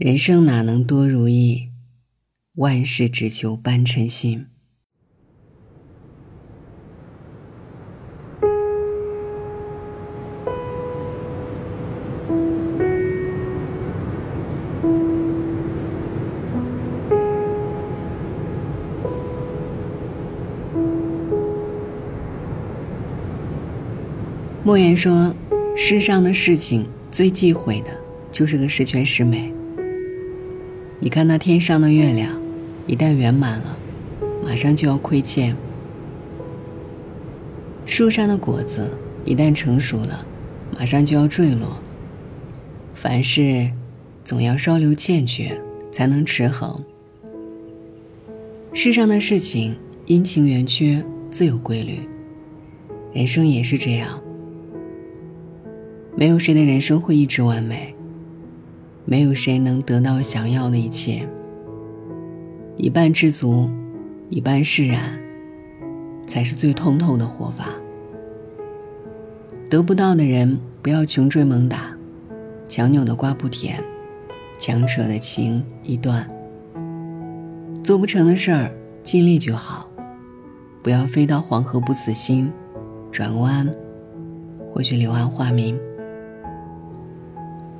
人生哪能多如意，万事只求般称心。莫言说：“世上的事情最忌讳的，就是个十全十美。”你看那天上的月亮，一旦圆满了，马上就要亏欠；树上的果子一旦成熟了，马上就要坠落。凡事总要稍留欠缺，才能持衡。世上的事情阴晴圆缺自有规律，人生也是这样。没有谁的人生会一直完美。没有谁能得到想要的一切。一半知足，一半释然，才是最通透的活法。得不到的人不要穷追猛打，强扭的瓜不甜，强扯的情易断。做不成的事儿，尽力就好，不要飞到黄河不死心，转弯，或许柳暗花明。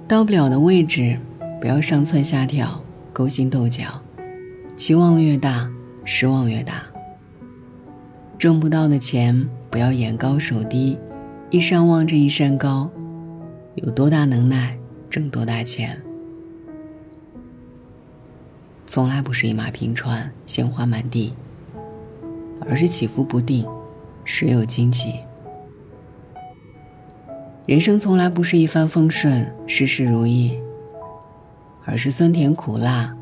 到不了的位置，不要上蹿下跳、勾心斗角，期望越大，失望越大。挣不到的钱，不要眼高手低，一山望着一山高，有多大能耐挣多大钱。从来不是一马平川、鲜花满地，而是起伏不定，时有惊喜。人生从来不是一帆风顺、事事如意，而是酸甜苦辣，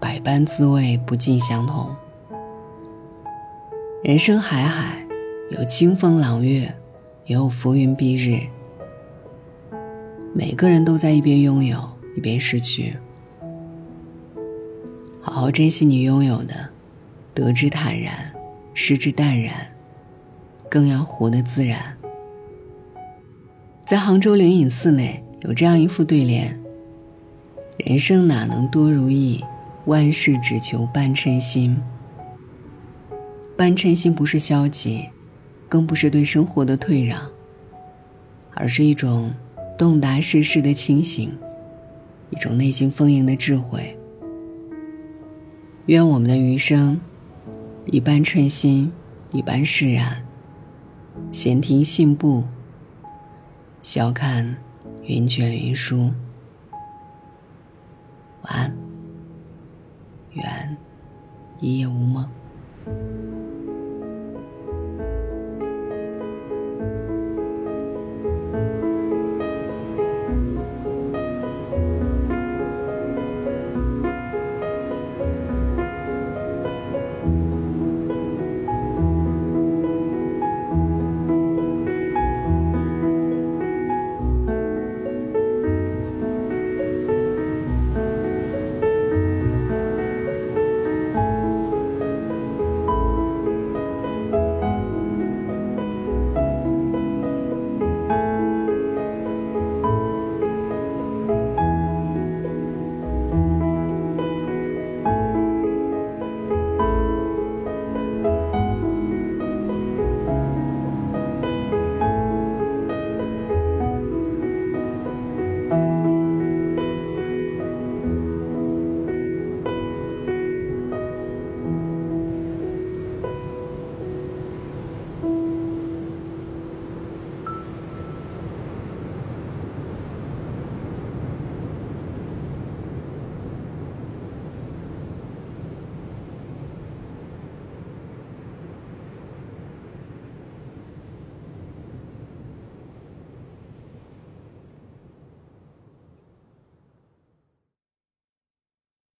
百般滋味不尽相同。人生海海，有清风朗月，也有浮云蔽日。每个人都在一边拥有，一边失去。好好珍惜你拥有的，得之坦然，失之淡然，更要活得自然。在杭州灵隐寺内有这样一副对联：“人生哪能多如意，万事只求半称心。”半称心不是消极，更不是对生活的退让，而是一种洞达世事的清醒，一种内心丰盈的智慧。愿我们的余生，一半称心，一半释然，闲庭信步。笑看云卷云舒，安，愿一夜无梦。